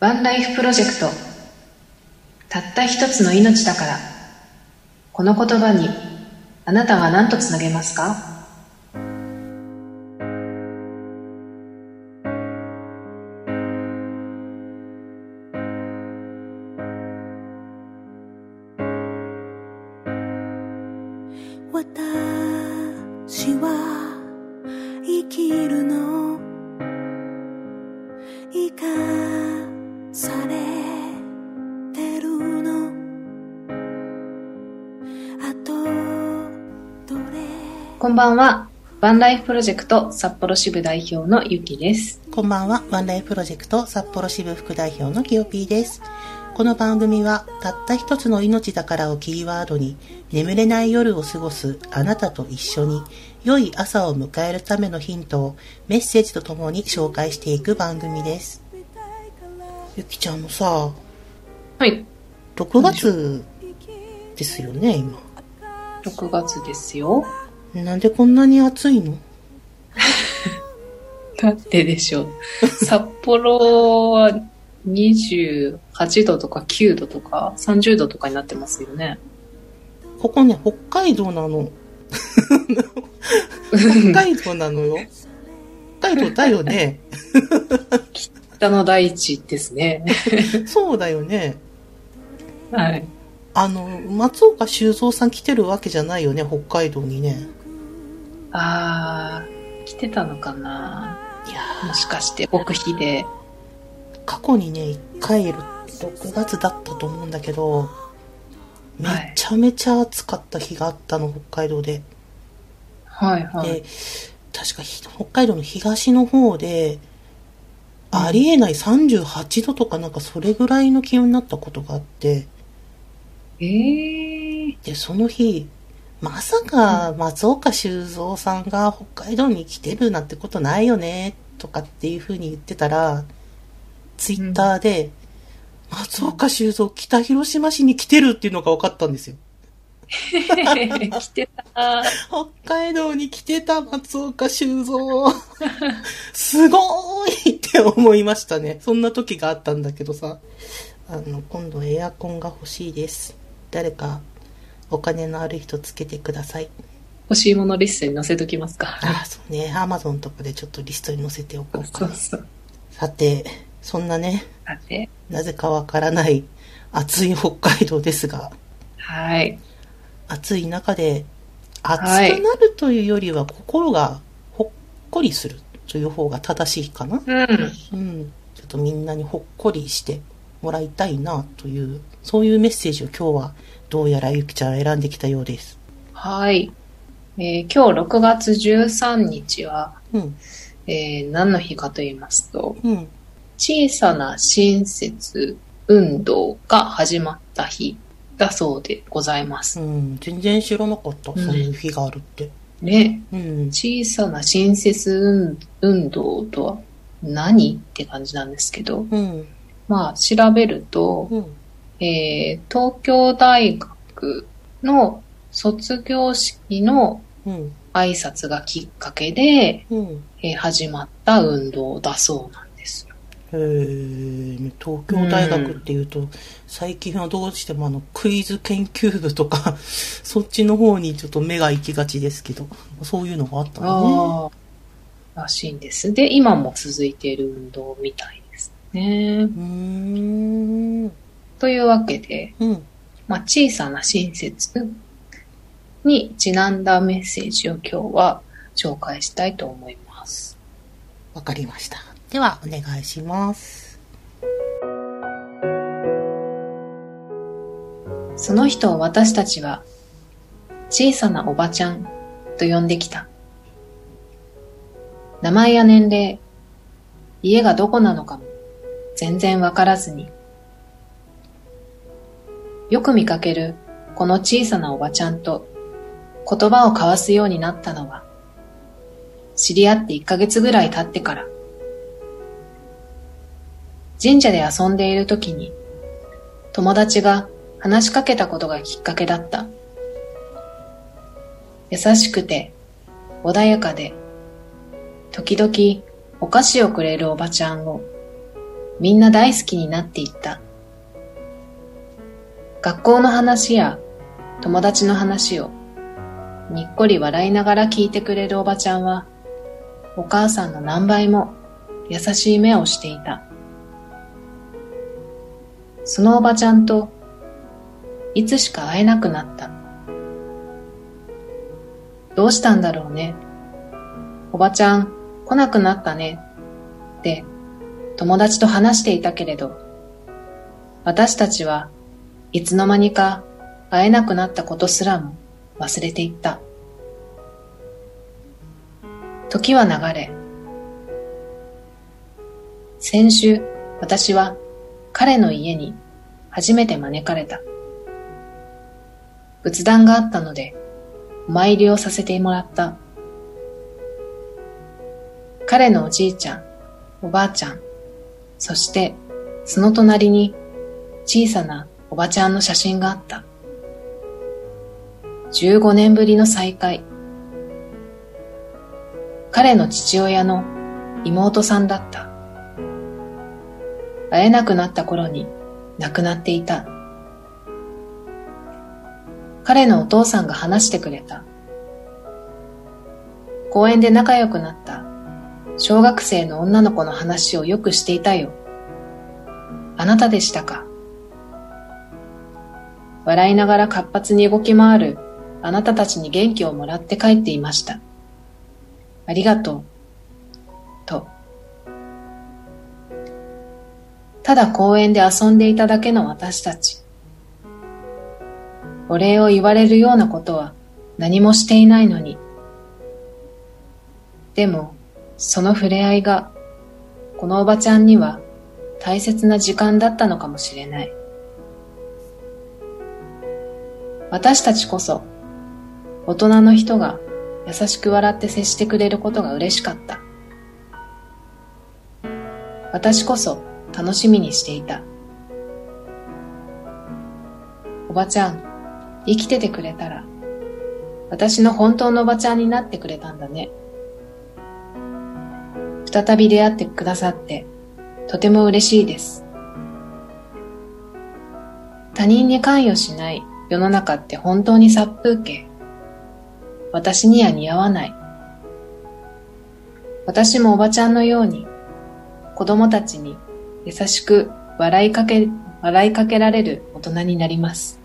ワンライフプロジェクト。たった一つの命だから。この言葉にあなたは何とつなげますか？こんばんはワンライフプロジェクト札幌支部代表のゆきですこんばんは、ワンライフプロジェクト札幌支部副代表のキヨピーです。この番組は、たった一つの命だからをキーワードに、眠れない夜を過ごすあなたと一緒に、良い朝を迎えるためのヒントをメッセージとともに紹介していく番組です。ゆきちゃんもさ、はい6月ですよね、今。6月ですよなんでこんなに暑いの？だってでしょ札幌は28度とか9度とか30度とかになってますよねここね、北海道なの。北海道なのよ。北海道だよね。北の大地ですねそうだよね。はいあの、松岡修造さん来てるわけじゃないよね、北海道にね。あー来てたのかな。いやもしかして極秘で。ー過去にね、一回6月だったと思うんだけど、めちゃめちゃ暑かった日があったの、北海道で。はいはい。で、確かひ北海道の東の方で、ありえない38度とかなんかそれぐらいの気温になったことがあって、えー、で、その日、まさか松岡修造さんが北海道に来てるなんてことないよね、とかっていう風に言ってたら、ツイッターで、松岡修造北広島市に来てるっていうのが分かったんですよ。来てた北海道に来てた松岡修造。すごーいって思いましたね。そんな時があったんだけどさ。あの、今度エアコンが欲しいです。誰かお金のある人つけてください。欲しいものリストに載せときますかああ、そうね。アマゾンとかでちょっとリストに載せておこうかな。そうそうさて、そんなね、さてなぜかわからない暑い北海道ですが、はい暑い中で、暑はいくなるというよりは心がほっこりするという方が正しいかな。うんうん。ちょっとみんなにほっこりしてもらいたいなという、そういうメッセージを今日はどうやらゆきちゃん選んできたようです。はい、えー今日6月13日は、うん。えー何の日かと言いますとうん。小さな親切運動が始まった日だそうでございます。うん。全然知らなかった。うんそういう日があるって。ね、うん。小さな親切運運動とは何って感じなんですけど、うん。まあ調べると、うん。えー東京大学の卒業式のうん。挨拶がきっかけで、うん。えー始まった運動だそうなんですよ。へー東京大学っていうと、最近はどうしてもあのクイズ研究部とか そっちの方にちょっと目が行きがちですけどそういうのがあったのああ、らしいんです。で、今も続いている運動みたいですね。ねうーんというわけで、うんまあ、小さな親切にちなんだメッセージを今日は紹介したいと思います。わかりましたではお願いしますその人を私たちは小さなおばちゃんと呼んできた。名前や年齢、家がどこなのかも全然わからずに。よく見かけるこの小さなおばちゃんと言葉を交わすようになったのは知り合って1ヶ月ぐらい経ってから。神社で遊んでいる時に友達が話しかけたことがきっかけだった。優しくて、穏やかで、時々お菓子をくれるおばちゃんをみんな大好きになっていった。学校の話や友達の話をにっこり笑いながら聞いてくれるおばちゃんは、お母さんの何倍も優しい目をしていた。そのおばちゃんといつしか会えなくなった。どうしたんだろうね。おばちゃん来なくなったね。って友達と話していたけれど、私たちはいつの間にか会えなくなったことすらも忘れていった。時は流れ、先週私は彼の家に初めて招かれた。仏壇があったので、お参りをさせてもらった。彼のおじいちゃん、おばあちゃん、そしてその隣に小さなおばちゃんの写真があった。15年ぶりの再会。彼の父親の妹さんだった。会えなくなった頃に亡くなっていた。彼のお父さんが話してくれた。公園で仲良くなった小学生の女の子の話をよくしていたよ。あなたでしたか。笑いながら活発に動き回るあなたたちに元気をもらって帰っていました。ありがとう。と。ただ公園で遊んでいただけの私たち。お礼を言われるようなことは何もしていないのに。でも、その触れ合いが、このおばちゃんには大切な時間だったのかもしれない。私たちこそ、大人の人が優しく笑って接してくれることが嬉しかった。私こそ楽しみにしていた。おばちゃん、生きててくれたら、私の本当のおばちゃんになってくれたんだね。再び出会ってくださって、とても嬉しいです。他人に関与しない世の中って本当に殺風景。私には似合わない。私もおばちゃんのように、子供たちに優しく笑いかけ、笑いかけられる大人になります。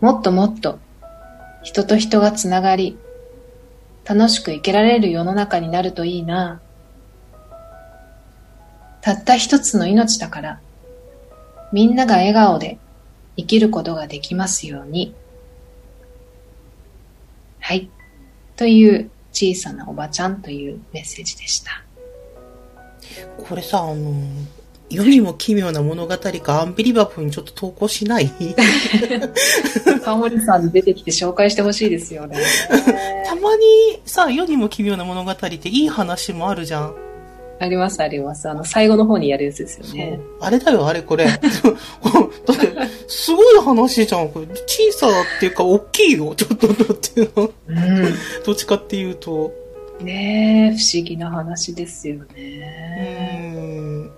もっともっと人と人がつながり、楽しく生きられる世の中になるといいな。たった一つの命だから、みんなが笑顔で生きることができますように。はい。という小さなおばちゃんというメッセージでした。これさ、あの、世にも奇妙な物語かアンビリバブルにちょっと投稿しない？カモリさんに出てきて紹介してほしいですよね。たまにさ、世にも奇妙な物語っていい話もあるじゃん。ありますあります。あの、最後の方にやるやつですよね。あれだよ、あれこれ。だって、すごい話じゃん。これ小さっていうか、大きいよ。ちょっと、だっていうの。うどっちかっていうと。ん。ねえ、不思議な話ですようね。ん。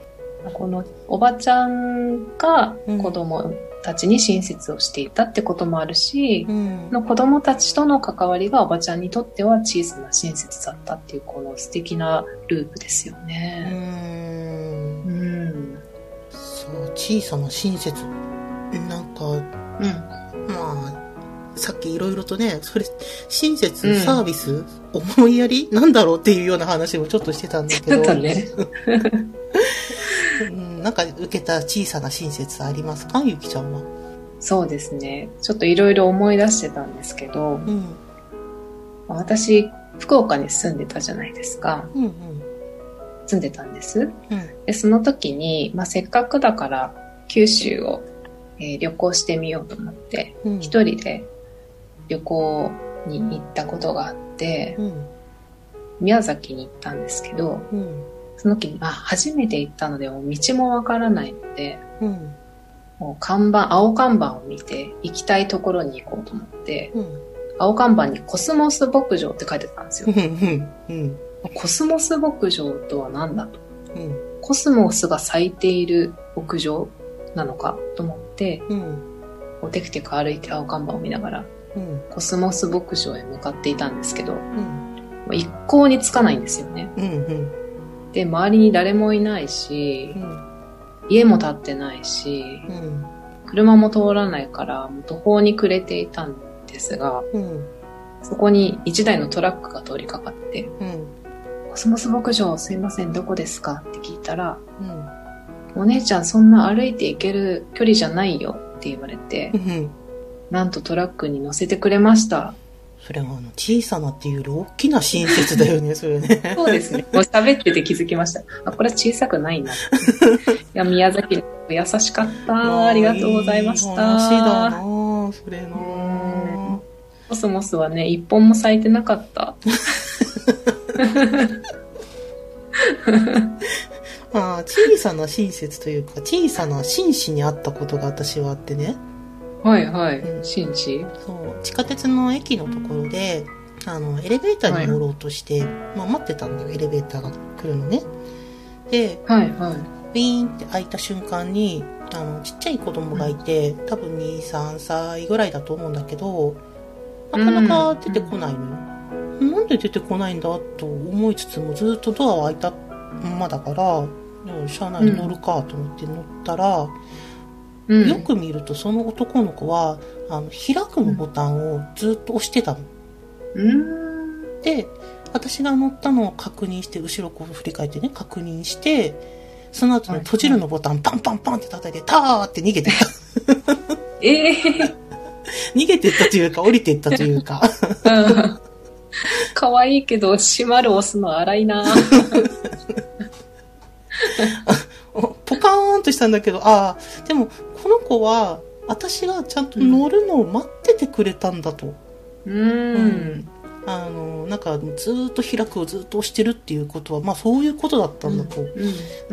このおばちゃんが子供たちに親切をしていたってこともあるし、うん。の子供たちとの関わりがおばちゃんにとっては小さな親切だったっていうこの素敵なループですようね。んうん。そう、小さな親切。なんか、うん。まあ、さっきいろいろとね、それ、親切、うんサービス、思いやりなんだろうっていうような話をちょっとしてたんだけ ちょど。っとね。うん、なんか受けた小さな親切ありますか？ゆきちゃんは。そうですね。ちょっといろいろ思い出してたんですけど、うん。私、福岡に住んでたじゃないですか。うんうん。住んでたんです。うん。で、その時に、まあ、せっかくだから九州を、えー旅行してみようと思って、うん。一人で旅行に行ったことがあって、うん。宮崎に行ったんですけど、うん。その時に、あ、初めて行ったので、もう道もわからないので、うん。もう看板、青看板を見て行きたいところに行こうと思って、うん。青看板にコスモス牧場って書いてたんですよう。ん。うん。コスモス牧場とは何だと？うん。コスモスが咲いている牧場なのかと思って、うん。こうテクテク歩いて青看板を見ながら、うん。コスモス牧場へ向かっていたんですけど、一向につかないんですよね。うん。うん。で、周りに誰もいないしう、ん。家も建ってないし、うん。車も通らないから、途方に暮れていたんですが、うん。そこに一台のトラックが通りかかって、うん。コスモス牧場すいません、どこですかって聞いたら、うん。お姉ちゃんそんな歩いて行ける距離じゃないよって言われてう、ん。なんとトラックに乗せてくれました。それはあの、小さなっていうより大きな親切だよね、それね。そうですね。もう喋ってて気づきました。あ、これは小さくないな。いや、宮崎の子優しかった。ありがとうございましいい話だなそれなうぁコスモスはね、一本も咲いてなかった。まあ、小さな親切というか、小さな紳士に会ったことが私はあってね。はいはい。うんシンジそう、地下鉄の駅のところで、あの、エレベーターに乗ろうとして、まあ待ってたんだよ、エレベーターが来るのね。で、はいはい。ウィーンって開いた瞬間に、あの、ちっちゃい子供がいて、多分2、3歳ぐらいだと思うんだけど、なかなか出てこないのよ。なんで出てこないんだと思いつつも、ずっとドアは開いたままだから、うん車内に乗るかと思って乗ったら、うん。よく見るとその男の子は、あの、開くのボタンをずっと押してたの。うーん。で、私が乗ったのを確認して、後ろこう振り返ってね、確認して、その後に閉じるのボタンパンパンパンって叩いて、ターって逃げてった。ええ 逃げてったというか、降りてったというか。ー。かわいいけど、閉まる押すの荒いな ポカーンとしたんだけど、ああ、でも、この子は、私がちゃんと乗るのを待っててくれたんだと。うーん。あの、なんか、ずーっと開くをずっと押してるっていうことは、まあそういうことだったんだと。うん。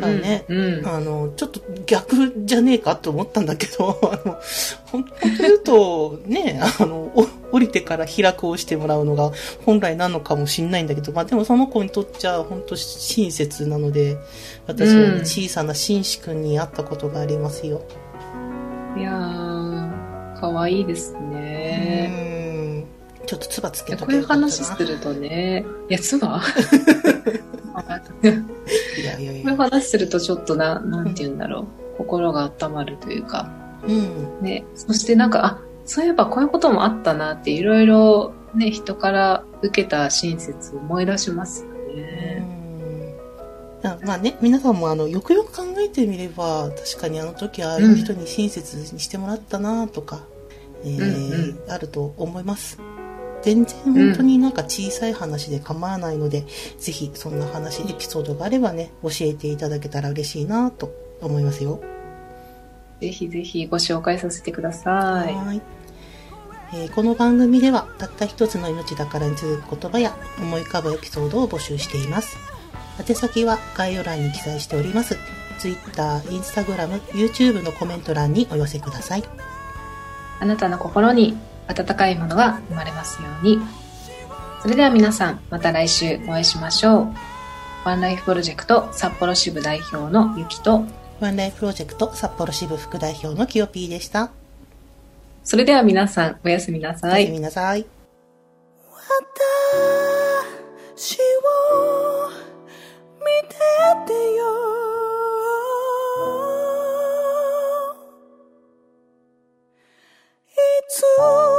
だねうん。あの、ちょっと逆じゃねえかと思ったんだけど、あの、本当言うと、ね、あの、お降りてから開くをしてもらうのが本来なのかもしんないんだけど、まあでもその子にとっちゃ本当親切なので、私は小さな紳士君に会ったことがありますよ。いやー、かわいいですね。うん。ちょっと唾ついやけとこういう話すするとね、いや、つばいやいやいや。こういう話するとちょっとな、なんて言うんだろう。心が温まるというか。うん。ね。そしてなんか、あ、そういえばこういうこともあったなっていろいろね、人から受けた親切を思い出しますまあね、皆さんもあの、よくよく考えてみれば、確かにあの時ああいう人に親切にしてもらったなとか、えーうんあると思います。全然本当になんか小さい話で構わないので、ぜひそんな話、エピソードがあればね、教えていただけたら嬉しいなと思いますよ。ぜひぜひご紹介させてください。はいえーこの番組ではたった一つの命だからに続く言葉や思い浮かぶエピソードを募集しています。宛先は概要欄に記載しております。Twitter、Instagram、YouTube のコメント欄にお寄せください。あなたの心に温かいものが生まれますように。それでは皆さん、また来週お会いしましょう。ワンライフプロジェクト札幌支部代表のゆきと、ワンライフプロジェクト札幌支部副代表のキヨピーでした。それでは皆さん、おやすみなおさい。やすみなさい。私をいつ